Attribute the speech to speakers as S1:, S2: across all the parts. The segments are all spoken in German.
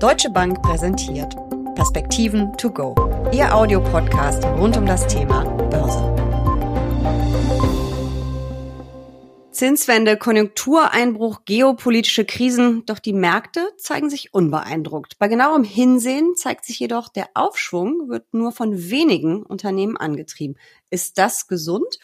S1: Deutsche Bank präsentiert Perspektiven to go. Ihr Audiopodcast rund um das Thema Börse. Zinswende, Konjunktureinbruch, geopolitische Krisen, doch die Märkte zeigen sich unbeeindruckt. Bei genauem Hinsehen zeigt sich jedoch, der Aufschwung wird nur von wenigen Unternehmen angetrieben. Ist das gesund?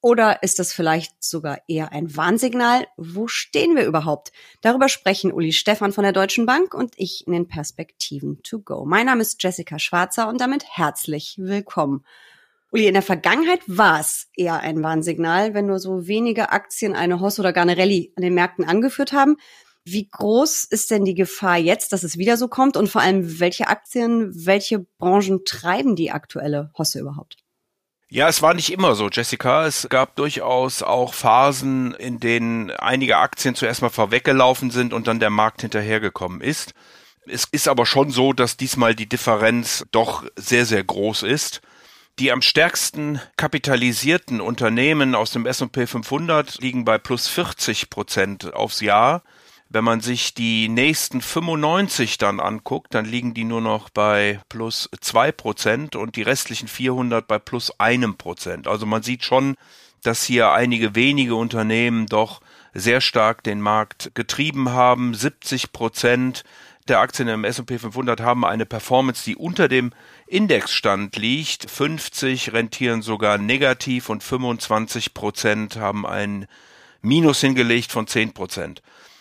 S1: Oder ist das vielleicht sogar eher ein Warnsignal? Wo stehen wir überhaupt? Darüber sprechen Uli Stefan von der Deutschen Bank und ich in den Perspektiven to go. Mein Name ist Jessica Schwarzer und damit herzlich willkommen. Uli, in der Vergangenheit war es eher ein Warnsignal, wenn nur so wenige Aktien eine Hoss oder gar eine Rallye an den Märkten angeführt haben. Wie groß ist denn die Gefahr jetzt, dass es wieder so kommt? Und vor allem, welche Aktien, welche Branchen treiben die aktuelle Hosse überhaupt?
S2: Ja, es war nicht immer so, Jessica. Es gab durchaus auch Phasen, in denen einige Aktien zuerst mal vorweggelaufen sind und dann der Markt hinterhergekommen ist. Es ist aber schon so, dass diesmal die Differenz doch sehr, sehr groß ist. Die am stärksten kapitalisierten Unternehmen aus dem S&P 500 liegen bei plus 40 Prozent aufs Jahr. Wenn man sich die nächsten 95 dann anguckt, dann liegen die nur noch bei plus zwei Prozent und die restlichen 400 bei plus einem Prozent. Also man sieht schon, dass hier einige wenige Unternehmen doch sehr stark den Markt getrieben haben. 70 Prozent der Aktien im S&P 500 haben eine Performance, die unter dem Indexstand liegt. 50 rentieren sogar negativ und 25 Prozent haben ein Minus hingelegt von 10 Prozent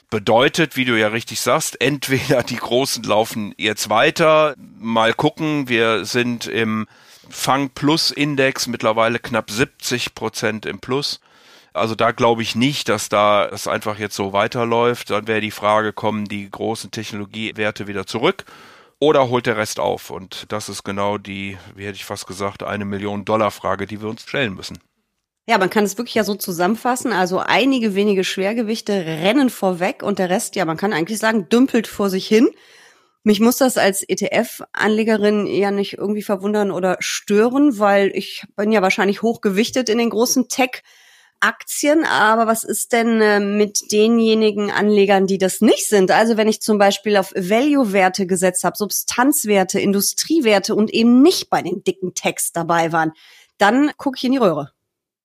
S2: bedeutet, wie du ja richtig sagst, entweder die Großen laufen jetzt weiter, mal gucken, wir sind im Fang Plus Index mittlerweile knapp 70 Prozent im Plus. Also da glaube ich nicht, dass da es einfach jetzt so weiterläuft. Dann wäre die Frage, kommen die großen Technologiewerte wieder zurück oder holt der Rest auf? Und das ist genau die, wie hätte ich fast gesagt, eine Million Dollar Frage, die wir uns stellen müssen.
S1: Ja, man kann es wirklich ja so zusammenfassen. Also einige wenige Schwergewichte rennen vorweg und der Rest, ja, man kann eigentlich sagen, dümpelt vor sich hin. Mich muss das als ETF-Anlegerin ja nicht irgendwie verwundern oder stören, weil ich bin ja wahrscheinlich hochgewichtet in den großen Tech-Aktien. Aber was ist denn äh, mit denjenigen Anlegern, die das nicht sind? Also wenn ich zum Beispiel auf Value-Werte gesetzt habe, Substanzwerte, Industriewerte und eben nicht bei den dicken Techs dabei waren, dann gucke ich in die Röhre.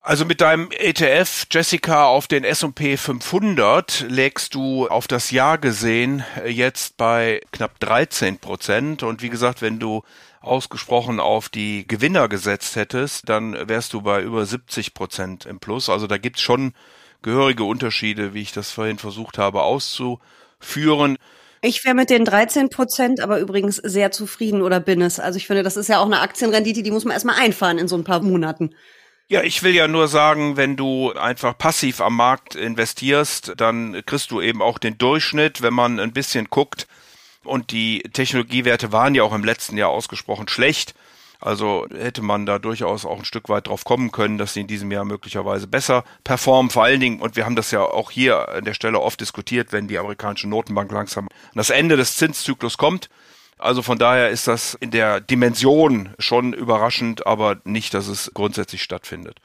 S2: Also mit deinem ETF, Jessica, auf den S&P 500 legst du auf das Jahr gesehen jetzt bei knapp 13 Prozent. Und wie gesagt, wenn du ausgesprochen auf die Gewinner gesetzt hättest, dann wärst du bei über 70 Prozent im Plus. Also da gibt's schon gehörige Unterschiede, wie ich das vorhin versucht habe auszuführen.
S1: Ich wäre mit den 13 Prozent aber übrigens sehr zufrieden oder bin es. Also ich finde, das ist ja auch eine Aktienrendite, die muss man erstmal einfahren in so ein paar Monaten.
S2: Ja, ich will ja nur sagen, wenn du einfach passiv am Markt investierst, dann kriegst du eben auch den Durchschnitt, wenn man ein bisschen guckt. Und die Technologiewerte waren ja auch im letzten Jahr ausgesprochen schlecht. Also hätte man da durchaus auch ein Stück weit drauf kommen können, dass sie in diesem Jahr möglicherweise besser performen. Vor allen Dingen, und wir haben das ja auch hier an der Stelle oft diskutiert, wenn die amerikanische Notenbank langsam an das Ende des Zinszyklus kommt, also von daher ist das in der Dimension schon überraschend, aber nicht, dass es grundsätzlich stattfindet.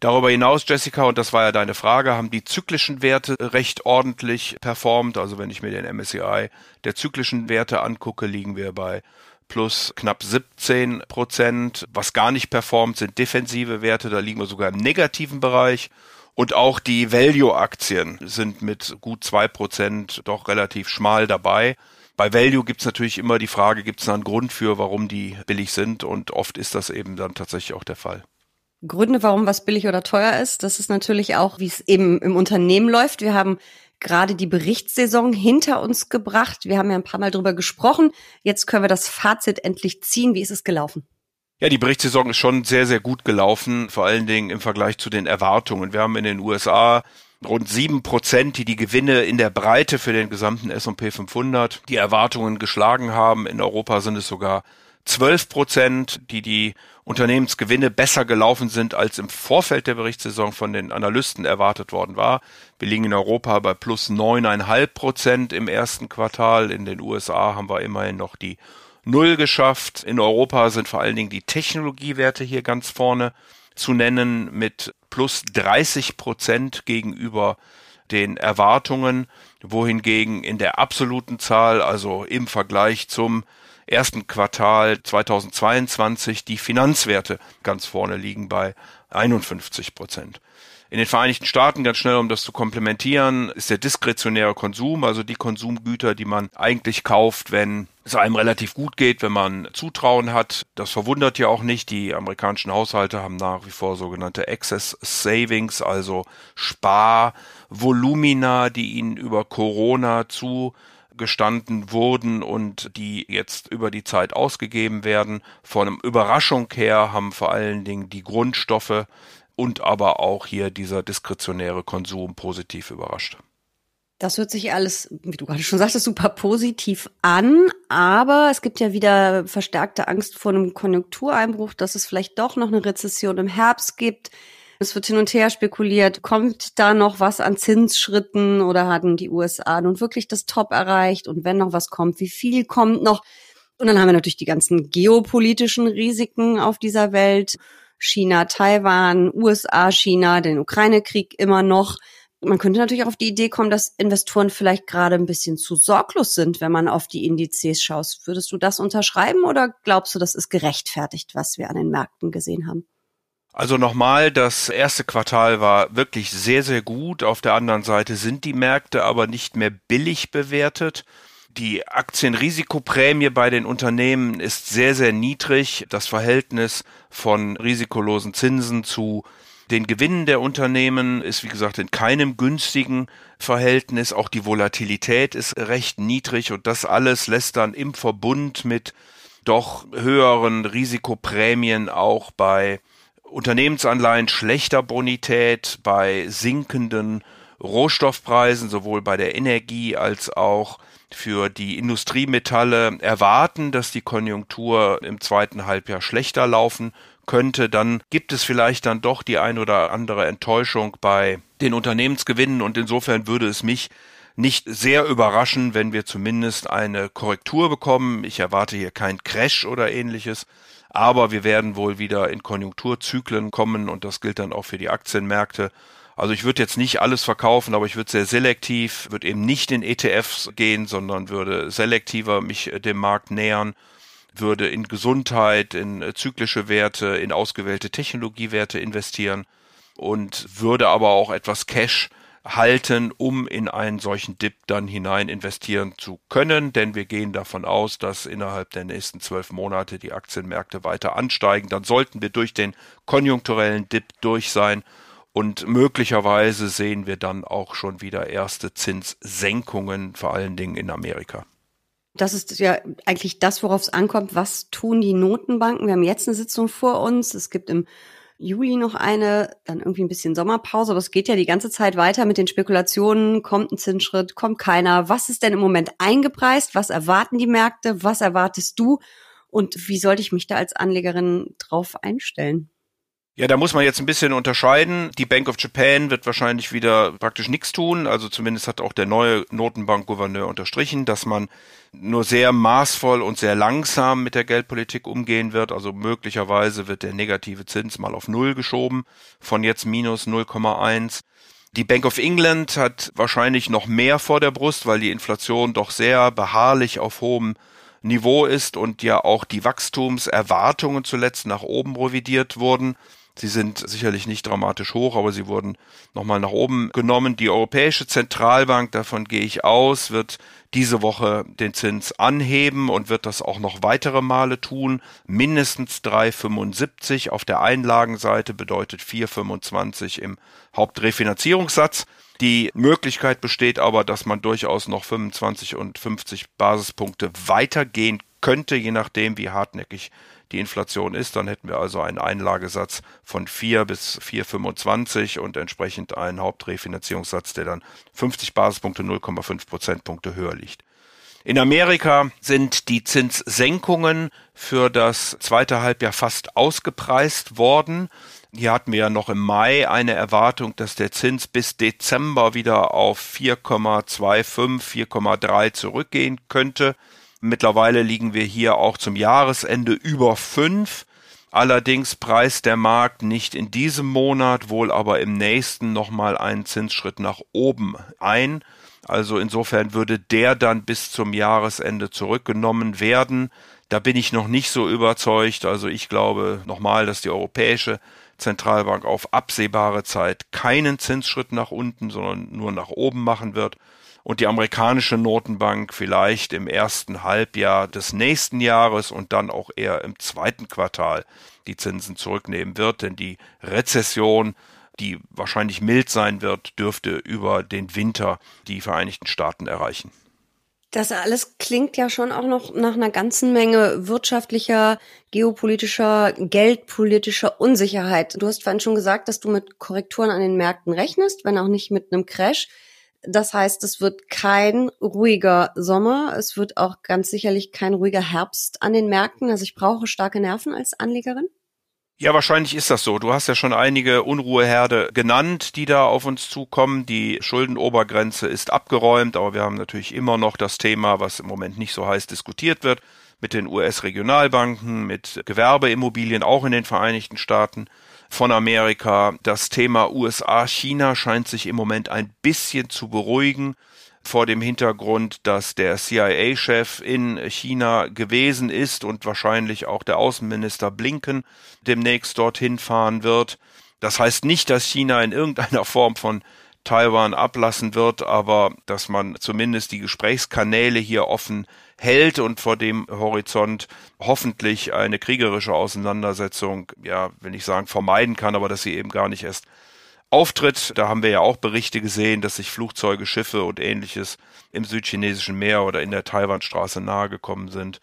S2: Darüber hinaus, Jessica, und das war ja deine Frage, haben die zyklischen Werte recht ordentlich performt. Also wenn ich mir den MSCI der zyklischen Werte angucke, liegen wir bei plus knapp 17 Prozent. Was gar nicht performt, sind defensive Werte. Da liegen wir sogar im negativen Bereich. Und auch die Value-Aktien sind mit gut zwei Prozent doch relativ schmal dabei. Bei Value gibt's natürlich immer die Frage, gibt es da einen Grund für, warum die billig sind? Und oft ist das eben dann tatsächlich auch der Fall.
S1: Gründe, warum was billig oder teuer ist, das ist natürlich auch, wie es eben im Unternehmen läuft. Wir haben gerade die Berichtssaison hinter uns gebracht. Wir haben ja ein paar Mal drüber gesprochen. Jetzt können wir das Fazit endlich ziehen. Wie ist es gelaufen?
S2: Ja, die Berichtssaison ist schon sehr, sehr gut gelaufen, vor allen Dingen im Vergleich zu den Erwartungen. Wir haben in den USA rund sieben Prozent, die die Gewinne in der Breite für den gesamten S&P 500 die Erwartungen geschlagen haben. In Europa sind es sogar zwölf Prozent, die die Unternehmensgewinne besser gelaufen sind, als im Vorfeld der Berichtssaison von den Analysten erwartet worden war. Wir liegen in Europa bei plus neuneinhalb Prozent im ersten Quartal. In den USA haben wir immerhin noch die Null geschafft. In Europa sind vor allen Dingen die Technologiewerte hier ganz vorne zu nennen mit plus 30 Prozent gegenüber den Erwartungen, wohingegen in der absoluten Zahl, also im Vergleich zum ersten Quartal 2022 die Finanzwerte ganz vorne liegen bei 51 Prozent. In den Vereinigten Staaten, ganz schnell, um das zu komplementieren, ist der diskretionäre Konsum, also die Konsumgüter, die man eigentlich kauft, wenn es einem relativ gut geht, wenn man Zutrauen hat. Das verwundert ja auch nicht. Die amerikanischen Haushalte haben nach wie vor sogenannte Excess Savings, also Sparvolumina, die ihnen über Corona zugestanden wurden und die jetzt über die Zeit ausgegeben werden. Von einem Überraschung her haben vor allen Dingen die Grundstoffe und aber auch hier dieser diskretionäre Konsum positiv überrascht.
S1: Das hört sich alles, wie du gerade schon sagtest, super positiv an, aber es gibt ja wieder verstärkte Angst vor einem Konjunktureinbruch, dass es vielleicht doch noch eine Rezession im Herbst gibt. Es wird hin und her spekuliert, kommt da noch was an Zinsschritten oder hatten die USA nun wirklich das Top erreicht? Und wenn noch was kommt, wie viel kommt noch? Und dann haben wir natürlich die ganzen geopolitischen Risiken auf dieser Welt. China, Taiwan, USA, China, den Ukraine-Krieg immer noch. Man könnte natürlich auch auf die Idee kommen, dass Investoren vielleicht gerade ein bisschen zu sorglos sind, wenn man auf die Indizes schaut. Würdest du das unterschreiben oder glaubst du, das ist gerechtfertigt, was wir an den Märkten gesehen haben?
S2: Also nochmal, das erste Quartal war wirklich sehr, sehr gut. Auf der anderen Seite sind die Märkte aber nicht mehr billig bewertet. Die Aktienrisikoprämie bei den Unternehmen ist sehr, sehr niedrig. Das Verhältnis von risikolosen Zinsen zu den Gewinnen der Unternehmen ist, wie gesagt, in keinem günstigen Verhältnis. Auch die Volatilität ist recht niedrig und das alles lässt dann im Verbund mit doch höheren Risikoprämien auch bei Unternehmensanleihen schlechter Bonität, bei sinkenden Rohstoffpreisen, sowohl bei der Energie als auch für die Industriemetalle erwarten, dass die Konjunktur im zweiten Halbjahr schlechter laufen könnte, dann gibt es vielleicht dann doch die ein oder andere Enttäuschung bei den Unternehmensgewinnen und insofern würde es mich nicht sehr überraschen, wenn wir zumindest eine Korrektur bekommen. Ich erwarte hier kein Crash oder ähnliches, aber wir werden wohl wieder in Konjunkturzyklen kommen und das gilt dann auch für die Aktienmärkte. Also ich würde jetzt nicht alles verkaufen, aber ich würde sehr selektiv, würde eben nicht in ETFs gehen, sondern würde selektiver mich äh, dem Markt nähern, würde in Gesundheit, in äh, zyklische Werte, in ausgewählte Technologiewerte investieren und würde aber auch etwas Cash halten, um in einen solchen Dip dann hinein investieren zu können, denn wir gehen davon aus, dass innerhalb der nächsten zwölf Monate die Aktienmärkte weiter ansteigen. Dann sollten wir durch den konjunkturellen Dip durch sein und möglicherweise sehen wir dann auch schon wieder erste Zinssenkungen, vor allen Dingen in Amerika.
S1: Das ist ja eigentlich das, worauf es ankommt. Was tun die Notenbanken? Wir haben jetzt eine Sitzung vor uns. Es gibt im Juli noch eine, dann irgendwie ein bisschen Sommerpause, aber es geht ja die ganze Zeit weiter mit den Spekulationen. Kommt ein Zinsschritt, kommt keiner? Was ist denn im Moment eingepreist? Was erwarten die Märkte? Was erwartest du? Und wie sollte ich mich da als Anlegerin drauf einstellen?
S2: Ja, da muss man jetzt ein bisschen unterscheiden. Die Bank of Japan wird wahrscheinlich wieder praktisch nichts tun. Also zumindest hat auch der neue Notenbankgouverneur unterstrichen, dass man nur sehr maßvoll und sehr langsam mit der Geldpolitik umgehen wird. Also möglicherweise wird der negative Zins mal auf Null geschoben, von jetzt minus 0,1. Die Bank of England hat wahrscheinlich noch mehr vor der Brust, weil die Inflation doch sehr beharrlich auf hohem Niveau ist und ja auch die Wachstumserwartungen zuletzt nach oben revidiert wurden. Sie sind sicherlich nicht dramatisch hoch, aber sie wurden nochmal nach oben genommen. Die Europäische Zentralbank, davon gehe ich aus, wird diese Woche den Zins anheben und wird das auch noch weitere Male tun. Mindestens 3,75 auf der Einlagenseite bedeutet 4,25 im Hauptrefinanzierungssatz. Die Möglichkeit besteht aber, dass man durchaus noch 25 und 50 Basispunkte weitergehen könnte, je nachdem, wie hartnäckig die Inflation ist. Dann hätten wir also einen Einlagesatz von 4 bis 4,25 und entsprechend einen Hauptrefinanzierungssatz, der dann 50 Basispunkte, 0,5 Prozentpunkte höher liegt. In Amerika sind die Zinssenkungen für das zweite Halbjahr fast ausgepreist worden. Hier hatten wir ja noch im Mai eine Erwartung, dass der Zins bis Dezember wieder auf 4,25, 4,3 zurückgehen könnte. Mittlerweile liegen wir hier auch zum Jahresende über fünf. Allerdings preist der Markt nicht in diesem Monat, wohl aber im nächsten nochmal einen Zinsschritt nach oben ein. Also insofern würde der dann bis zum Jahresende zurückgenommen werden. Da bin ich noch nicht so überzeugt. Also ich glaube nochmal, dass die Europäische Zentralbank auf absehbare Zeit keinen Zinsschritt nach unten, sondern nur nach oben machen wird und die amerikanische Notenbank vielleicht im ersten Halbjahr des nächsten Jahres und dann auch eher im zweiten Quartal die Zinsen zurücknehmen wird, denn die Rezession, die wahrscheinlich mild sein wird, dürfte über den Winter die Vereinigten Staaten erreichen.
S1: Das alles klingt ja schon auch noch nach einer ganzen Menge wirtschaftlicher, geopolitischer, geldpolitischer Unsicherheit. Du hast vorhin schon gesagt, dass du mit Korrekturen an den Märkten rechnest, wenn auch nicht mit einem Crash. Das heißt, es wird kein ruhiger Sommer. Es wird auch ganz sicherlich kein ruhiger Herbst an den Märkten. Also ich brauche starke Nerven als Anlegerin.
S2: Ja, wahrscheinlich ist das so. Du hast ja schon einige Unruheherde genannt, die da auf uns zukommen. Die Schuldenobergrenze ist abgeräumt, aber wir haben natürlich immer noch das Thema, was im Moment nicht so heiß diskutiert wird, mit den US-Regionalbanken, mit Gewerbeimmobilien auch in den Vereinigten Staaten von Amerika. Das Thema USA-China scheint sich im Moment ein bisschen zu beruhigen vor dem Hintergrund, dass der CIA-Chef in China gewesen ist und wahrscheinlich auch der Außenminister Blinken demnächst dorthin fahren wird. Das heißt nicht, dass China in irgendeiner Form von Taiwan ablassen wird, aber dass man zumindest die Gesprächskanäle hier offen hält und vor dem Horizont hoffentlich eine kriegerische Auseinandersetzung, ja, will ich sagen, vermeiden kann, aber dass sie eben gar nicht erst auftritt. Da haben wir ja auch Berichte gesehen, dass sich Flugzeuge, Schiffe und ähnliches im südchinesischen Meer oder in der Taiwanstraße nahegekommen sind.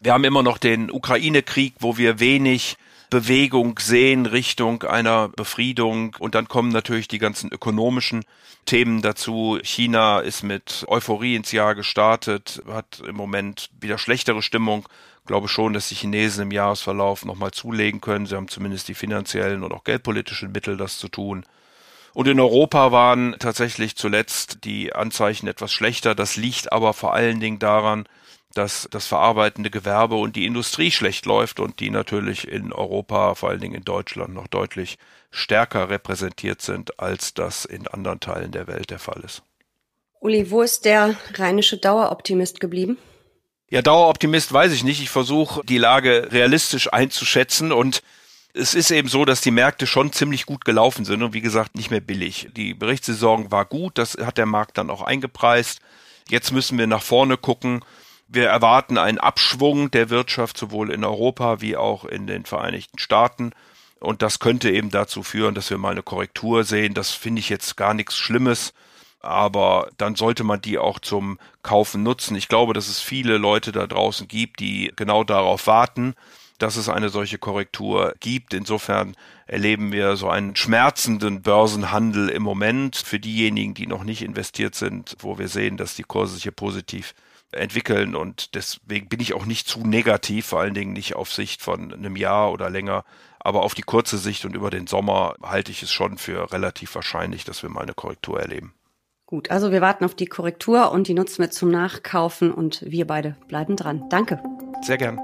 S2: Wir haben immer noch den Ukraine-Krieg, wo wir wenig Bewegung sehen Richtung einer Befriedung. Und dann kommen natürlich die ganzen ökonomischen Themen dazu. China ist mit Euphorie ins Jahr gestartet, hat im Moment wieder schlechtere Stimmung. Ich glaube schon, dass die Chinesen im Jahresverlauf nochmal zulegen können. Sie haben zumindest die finanziellen und auch geldpolitischen Mittel, das zu tun. Und in Europa waren tatsächlich zuletzt die Anzeichen etwas schlechter. Das liegt aber vor allen Dingen daran, dass das verarbeitende Gewerbe und die Industrie schlecht läuft und die natürlich in Europa, vor allen Dingen in Deutschland, noch deutlich stärker repräsentiert sind, als das in anderen Teilen der Welt der Fall ist.
S1: Uli, wo ist der rheinische Daueroptimist geblieben?
S2: Ja, Daueroptimist weiß ich nicht. Ich versuche die Lage realistisch einzuschätzen und es ist eben so, dass die Märkte schon ziemlich gut gelaufen sind und wie gesagt nicht mehr billig. Die Berichtssaison war gut, das hat der Markt dann auch eingepreist. Jetzt müssen wir nach vorne gucken wir erwarten einen Abschwung der Wirtschaft sowohl in Europa wie auch in den Vereinigten Staaten. Und das könnte eben dazu führen, dass wir mal eine Korrektur sehen. Das finde ich jetzt gar nichts Schlimmes. Aber dann sollte man die auch zum Kaufen nutzen. Ich glaube, dass es viele Leute da draußen gibt, die genau darauf warten, dass es eine solche Korrektur gibt. Insofern erleben wir so einen schmerzenden Börsenhandel im Moment für diejenigen, die noch nicht investiert sind, wo wir sehen, dass die Kurse sich hier positiv entwickeln und deswegen bin ich auch nicht zu negativ, vor allen Dingen nicht auf Sicht von einem Jahr oder länger, aber auf die kurze Sicht und über den Sommer halte ich es schon für relativ wahrscheinlich, dass wir mal eine Korrektur erleben.
S1: Gut, also wir warten auf die Korrektur und die nutzen wir zum Nachkaufen und wir beide bleiben dran. Danke.
S2: Sehr gern.